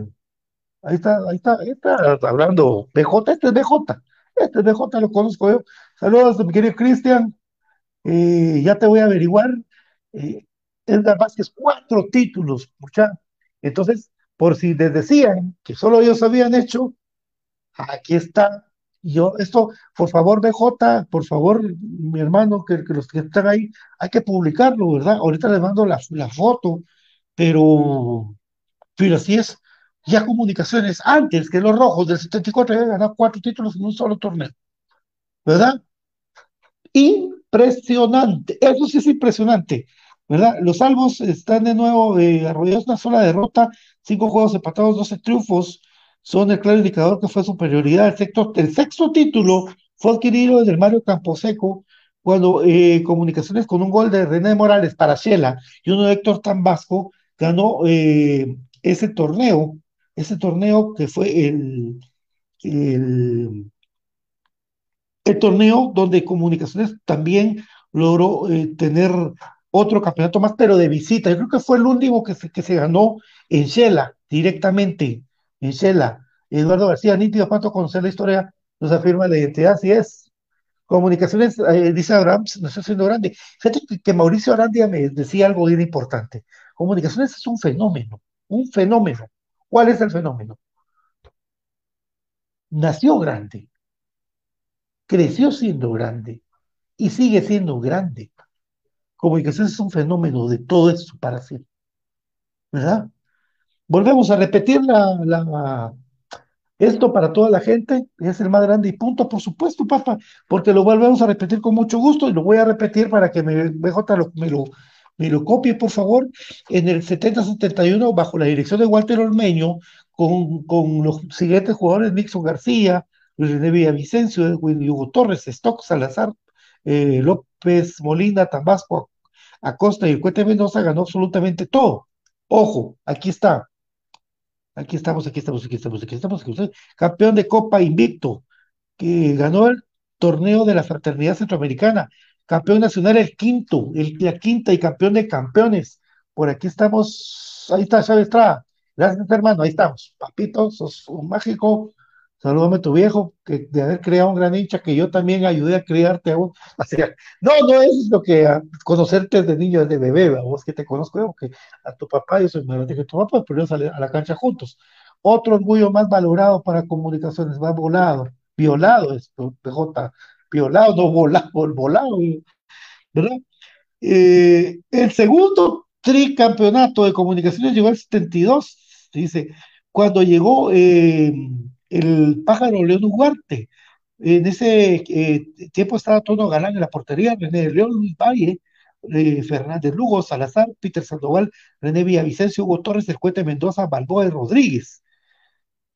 ahí está, ahí está, ahí está hablando BJ, este es BJ, este es BJ, lo conozco yo. Saludos, mi querido Cristian. Eh, ya te voy a averiguar. Eh, Edgar Vázquez, cuatro títulos, mucha. Entonces, por si les decían que solo ellos habían hecho, aquí está. Yo, esto, por favor, BJ, por favor, mi hermano, que, los que están ahí, hay que publicarlo, ¿verdad? Ahorita les mando la, la foto, pero, pero así es. Ya comunicaciones, antes que los rojos del 74 habían ganado cuatro títulos en un solo torneo, ¿verdad? Y impresionante. Eso sí es impresionante, ¿verdad? Los salvos están de nuevo eh, arrollados una sola derrota, cinco juegos empatados, 12 triunfos, son el claro indicador que fue superioridad. El sexto, el sexto título fue adquirido desde Mario Camposeco cuando eh, Comunicaciones con un gol de René Morales para Shela y uno de Héctor Tambasco ganó eh, ese torneo, ese torneo que fue el, el torneo donde Comunicaciones también logró eh, tener otro campeonato más, pero de visita. Yo creo que fue el último que se, que se ganó en Shela, directamente, en Shela. Eduardo García, nítido, cuánto conocer la historia, nos afirma la identidad, así es. Comunicaciones, eh, dice Abraham, no está siendo grande. Fíjate que, Mauricio Arandia me decía algo bien importante. Comunicaciones es un fenómeno, un fenómeno. ¿Cuál es el fenómeno? Nació grande, creció siendo grande y sigue siendo grande. Comunicaciones es un fenómeno de todo esto para sí. ¿Verdad? Volvemos a repetir la, esto para toda la gente es el más grande y punto, por supuesto, papá, porque lo volvemos a repetir con mucho gusto y lo voy a repetir para que me, BJ lo, me, lo, me lo copie, por favor. En el 70-71, bajo la dirección de Walter Ormeño, con, con los siguientes jugadores: Nixon García, Luis René Villavicencio, Hugo Torres, Stock, Salazar, eh, López Molina, Tambasco, Acosta y el Cuete Mendoza ganó absolutamente todo. Ojo, aquí está. Aquí estamos, aquí estamos, aquí estamos, aquí estamos. Campeón de Copa Invicto, que ganó el torneo de la Fraternidad Centroamericana. Campeón nacional el quinto, la quinta y campeón de campeones. Por aquí estamos. Ahí está Chávez Estrada. Gracias, hermano. Ahí estamos. Papito, sos un mágico. Salúdame a tu viejo, que de haber creado un gran hincha, que yo también ayudé a criarte a vos. No, no es lo que a, conocerte desde niño, desde bebé, a vos que te conozco, yo, que a tu papá, yo soy más grande que tu papá, pero yo salí a la cancha juntos. Otro orgullo más valorado para comunicaciones, más volado, violado es PJ, violado, no volado, volado, ¿verdad? Eh, el segundo tricampeonato de comunicaciones llegó al 72, dice, cuando llegó eh, el pájaro León Ugarte. En ese eh, tiempo estaba Tono Galán en la portería, René León Valle, eh, Fernández Lugo, Salazar, Peter Sandoval, René Villavicencio, Hugo Torres, El Cuete Mendoza, Balboa y Rodríguez.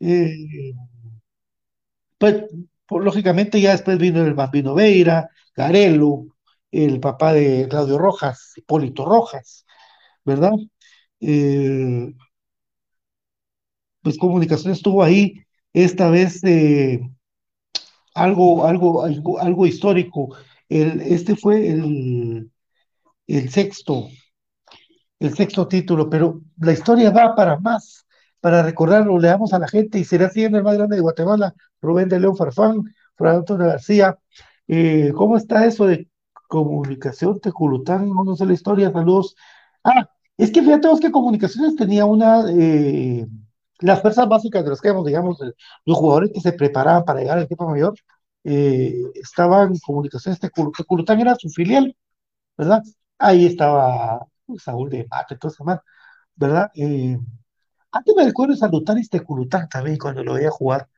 Eh, pues, lógicamente ya después vino el Bambino Veira, Garelo, el papá de Claudio Rojas, Hipólito Rojas, ¿verdad? Eh, pues comunicación estuvo ahí esta vez eh, algo, algo, algo, algo, histórico. El, este fue el, el sexto, el sexto título, pero la historia va para más. Para recordarlo, leamos a la gente y será siendo el más grande de Guatemala, Rubén de León Farfán, Fran Antonio García. Eh, ¿Cómo está eso de comunicación Teculután? No sé la historia, saludos. Ah, es que fíjate vos que Comunicaciones tenía una, eh, las fuerzas básicas de los que digamos, los jugadores que se preparaban para llegar al equipo mayor, eh, estaban comunicaciones, Teculután era su filial, ¿verdad? Ahí estaba Saúl de Mate, todo eso más, ¿verdad? Eh, antes me recuerdo Salutaris Teculután también cuando lo veía jugar,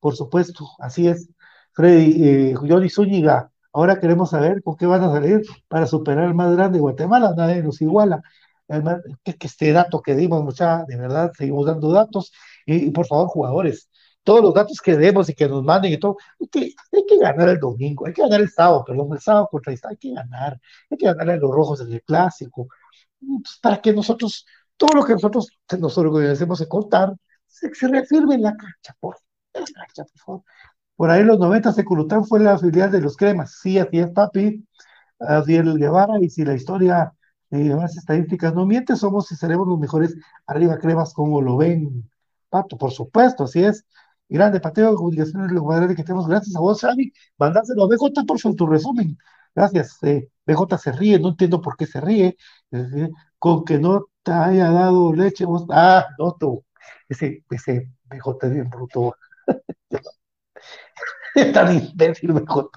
por supuesto, así es. Freddy, eh, Johnny Zúñiga, ahora queremos saber con qué van a salir para superar el más grande de Guatemala, nadie nos iguala que, este dato que dimos, mucha, de verdad, seguimos dando datos. Y, por favor, jugadores, todos los datos que demos y que nos manden y todo, hay que, hay que ganar el domingo, hay que ganar el sábado, perdón, el sábado contra el hay que ganar, hay que ganar a los rojos en el clásico, para que nosotros, todo lo que nosotros nos organizemos en contar, se, se reafirme en la cancha, por, la cancha, por favor. Por ahí en los 90 Seculután fue la filial de los cremas, sí, así es, papi, Adiel Guevara, y si la historia y las estadísticas no mienten, somos y seremos los mejores arriba cremas como lo ven, Pato, por supuesto, así es. Grande Pateo de Comunicaciones, lo que tenemos. Gracias a vos, Xavi. Mandárselo a BJ por su, tu resumen. Gracias. Eh, BJ se ríe, no entiendo por qué se ríe. con que no te haya dado leche, vos. Ah, no, tú. Ese, ese BJ bien bruto. tan imbécil, BJ.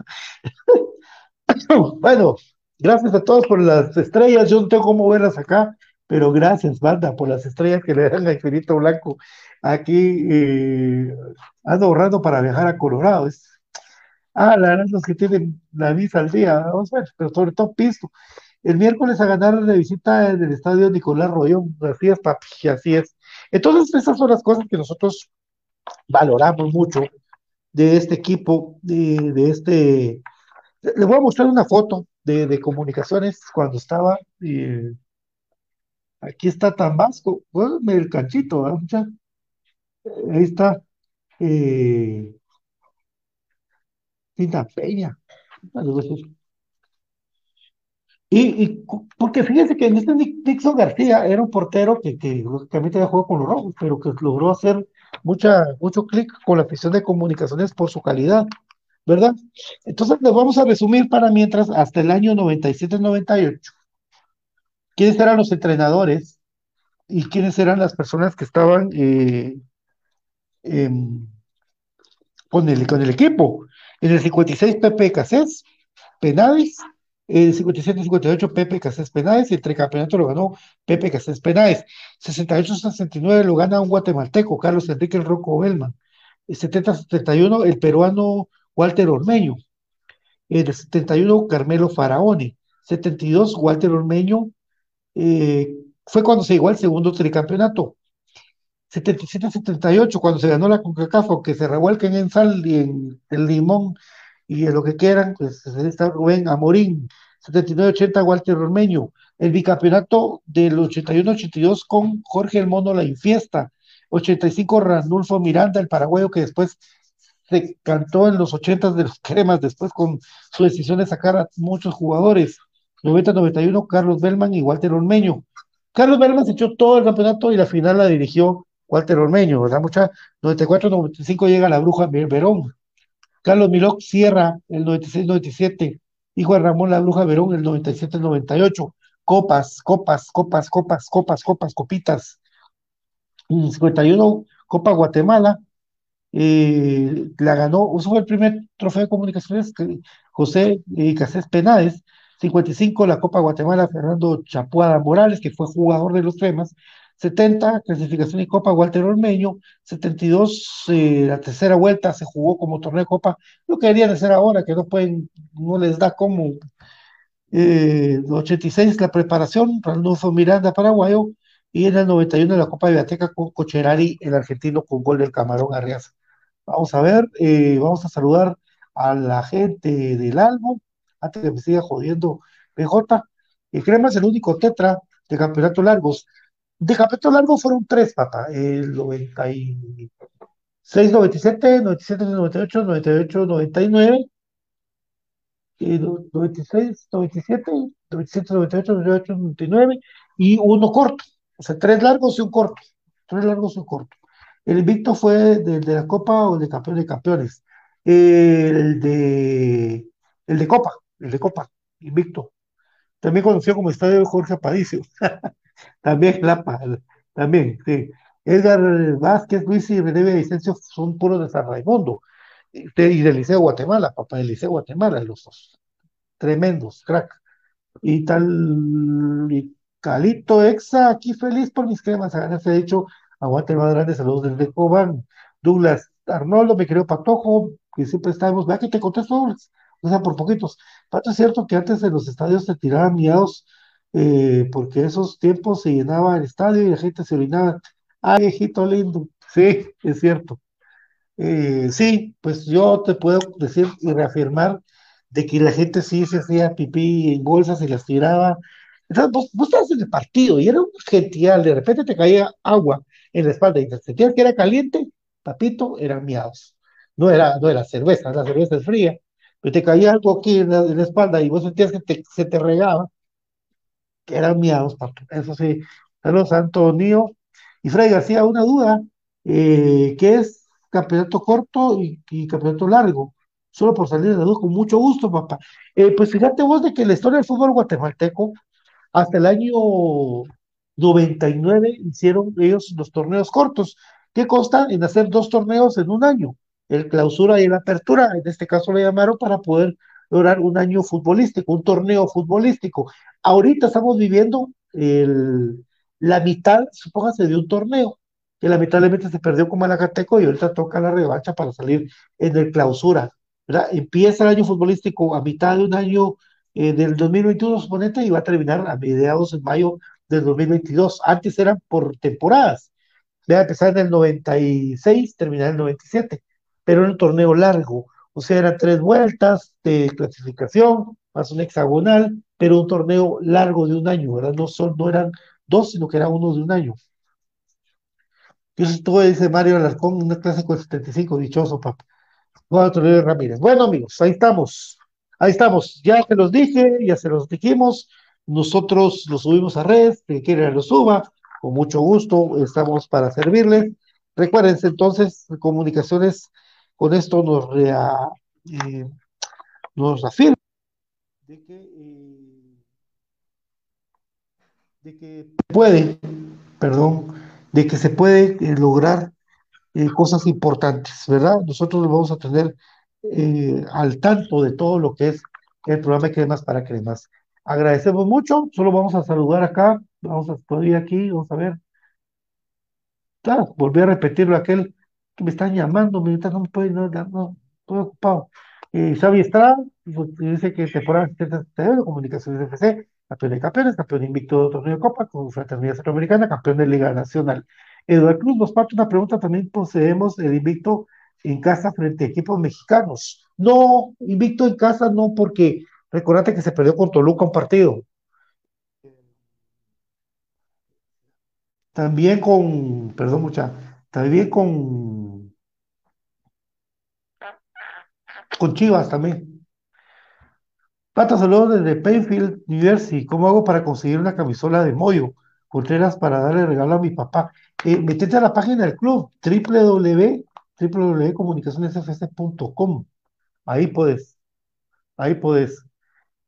bueno, Gracias a todos por las estrellas. Yo no tengo cómo verlas acá, pero gracias, banda, por las estrellas que le dan a Infinito Blanco. Aquí eh, ando ahorrando para viajar a Colorado. ah, la verdad, los que tienen la visa al día, vamos a ver, pero sobre todo pisto. El miércoles a ganar la visita del estadio Nicolás Royón. Así es, papi, así es. Entonces, esas son las cosas que nosotros valoramos mucho de este equipo, de este. Le voy a mostrar una foto de, comunicaciones cuando estaba. Eh, aquí está Tambasco, bueno, el canchito, ahí está. Eh, Tinta Peña. Y, porque fíjese que en este Dixon García era un portero que, que lógicamente había jugado con los rojos, pero que logró hacer mucha, mucho clic con la afición de comunicaciones por su calidad, ¿verdad? Entonces les vamos a resumir para mientras hasta el año 97-98. ¿Quiénes eran los entrenadores y quiénes eran las personas que estaban eh, con, el, con el equipo? En el 56 Pepe Casés, Penades, el 57-58 Pepe Casés Penáez, y el tricampeonato lo ganó Pepe Casés Penáez. 68-69 lo gana un guatemalteco, Carlos Enrique El Rocco Belman. El 70-71 el peruano Walter Ormeño. El 71 Carmelo Faraone. 72 Walter Ormeño. Eh, fue cuando se llegó al segundo tricampeonato. 77-78, cuando se ganó la CONCACAF, que se revuelquen en sal y en el limón y en lo que quieran, pues está Rubén Amorín, 79-80 Walter Romeño, el bicampeonato del 81-82 con Jorge El Mono La Infiesta, 85 Ranulfo Miranda, el paraguayo que después se cantó en los 80 de los cremas, después con su decisión de sacar a muchos jugadores, 90-91 Carlos Bellman y Walter Ormeño. Carlos Bellman se echó todo el campeonato y la final la dirigió Walter Ormeño, ¿verdad? Mucha, 94-95 llega la bruja Verón, Carlos Milok cierra el 96-97. Hijo de Ramón La Bruja Verón el 97-98. Copas, copas, copas, copas, copas, copas, copitas. En 51, Copa Guatemala. Eh, la ganó, eso fue el primer trofeo de comunicaciones que José eh, Casés Penades. 55, la Copa Guatemala, Fernando Chapuada Morales, que fue jugador de los temas. 70, clasificación y Copa Walter Ormeño, 72, eh, la tercera vuelta se jugó como torneo de Copa, lo que deberían hacer ahora, que no pueden, no les da como. Eh, 86, la preparación, Ranulfo Miranda, paraguayo, y en el 91 la Copa de Biblioteca con Cocherari, el argentino, con gol del Camarón Arriaza. Vamos a ver, eh, vamos a saludar a la gente del álbum, antes que me siga jodiendo PJ. Y Crema es el único tetra de campeonato largos de campeonato largo fueron tres, papá. El 96, 97, 97, 98, 98, 99. Y 96, 97, 97, 98, 98, 99. Y uno corto. O sea, tres largos y un corto. Tres largos y un corto. El invicto fue del de la Copa o de campeón de campeones. El de, el de Copa, el de Copa, invicto. También conocido como Estadio Jorge Aparicio. También Lapa, también, sí. Edgar Vázquez, Luis y René Vicencio son puros de San Raimundo y del Liceo Guatemala, papá del Liceo Guatemala, los dos. Tremendos, crack. Y tal, y Calito Exa, aquí feliz por mis cremas, a ganarse de hecho, aguante más grande, saludos desde Cobán. Douglas Arnoldo, me creo Patojo, que siempre estamos, vea que te contesto, Douglas, o sea, por poquitos. Pato, es cierto que antes en los estadios se tiraban miados eh, porque esos tiempos se llenaba el estadio y la gente se orinaba. Ay, viejito lindo. Sí, es cierto. Eh, sí, pues yo te puedo decir y reafirmar de que la gente sí se hacía pipí en bolsas y las tiraba. Entonces, vos, vos estabas en el partido y era un gential, de repente te caía agua en la espalda y sentías que era caliente, papito, eran miados. No era, no era cerveza, la cerveza es fría, pero te caía algo aquí en la, espalda y vos sentías que se te regaba que eran miados, eso sí. Saludos Antonio. Y Fray García, una duda, eh, ¿qué es campeonato corto y, campeonato largo? Solo por salir de la duda, con mucho gusto, papá. Eh, pues fíjate vos de que la historia del fútbol guatemalteco, hasta el año 99 hicieron ellos los torneos cortos, que constan en hacer dos torneos en un año, el clausura y el apertura, en este caso le llamaron para poder lograr un año futbolístico, un torneo futbolístico. Ahorita estamos viviendo el, la mitad, supóngase, de un torneo, que lamentablemente se perdió con Malacateco y ahorita toca la revancha para salir en el clausura. Empieza el año futbolístico a mitad de un año eh, del 2021, suponete, y va a terminar a mediados de mayo del 2022. Antes eran por temporadas. A empezar en el 96, terminar en el 97, pero en un torneo largo o sea, eran tres vueltas de clasificación, más un hexagonal, pero un torneo largo de un año, ¿verdad? No, son, no eran dos, sino que era uno de un año. Yo estuve, dice Mario Alarcón, una clase con 75, dichoso, papá. Juan Ramírez. Bueno, amigos, ahí estamos. Ahí estamos. Ya se los dije, ya se los dijimos. Nosotros lo subimos a red, que quiera lo suba, con mucho gusto, estamos para servirles. Recuérdense entonces, comunicaciones con esto nos, rea, eh, nos afirma de que, eh, de que puede, perdón, de que se puede eh, lograr cosas importantes, ¿verdad? Nosotros vamos a tener al tanto de todo lo que es el programa de Cremas para Cremas. Agradecemos mucho, solo vamos a saludar acá, vamos a todavía aquí, vamos a ver. Claro, volví a repetirlo aquel que me están llamando, me no me puede, no, no, estoy ocupado. Eh, Xavi Estrada pues, dice que temporada de Comunicaciones FC, campeón de campeones, campeón invicto de torneo Copa con Fraternidad Centroamericana, campeón de Liga Nacional. Eduardo Cruz nos parte una pregunta, también poseemos el invicto en casa frente a equipos mexicanos. No, invicto en casa no, porque recordate que se perdió con Toluca un partido. También con, perdón mucha, también con, con Chivas también. Pata, saludos desde Painfield, New Jersey. ¿Cómo hago para conseguir una camisola de Moyo? Contreras para darle regalo a mi papá. Eh, metete a la página del club, www.comunicacionesfc.com. Ahí puedes, ahí puedes.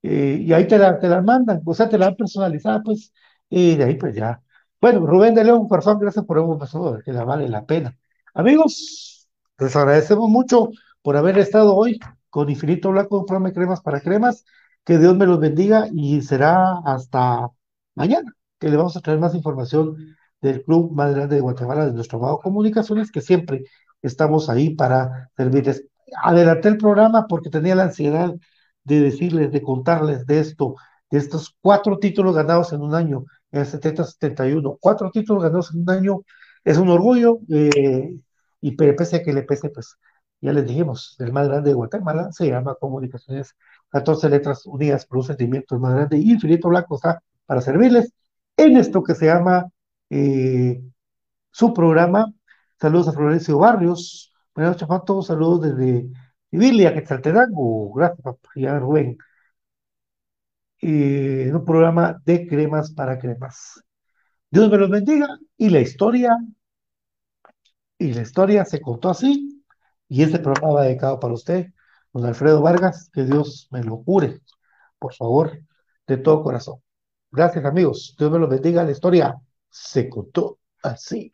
Eh, y ahí te la, te la mandan, o sea, te la dan personalizada, pues, y de ahí pues ya. Bueno, Rubén de León, favor, gracias por haberme pasado, que la vale la pena. Amigos, les agradecemos mucho por haber estado hoy con Infinito Blanco, de cremas para cremas. Que Dios me los bendiga y será hasta mañana que le vamos a traer más información del club más grande de Guatemala, de nuestro amado Comunicaciones, que siempre estamos ahí para servirles. Adelanté el programa porque tenía la ansiedad de decirles, de contarles de esto, de estos cuatro títulos ganados en un año, en el 70-71. Cuatro títulos ganados en un año es un orgullo, eh, y pese a que le pese, pues ya les dijimos, el más grande de Guatemala se llama Comunicaciones, 14 letras unidas por un sentimiento más grande, y Infinito Blanco está para servirles en esto que se llama eh, su programa. Saludos a Florencio Barrios. Buenas noches, todos Saludos desde Ibilia, Quetzaltenango. Gracias, papá. Rubén. Eh, un programa de cremas para cremas. Dios me los bendiga y la historia, y la historia se contó así, y este programa va dedicado para usted, don Alfredo Vargas, que Dios me lo cure, por favor, de todo corazón. Gracias, amigos. Dios me los bendiga. La historia se contó así.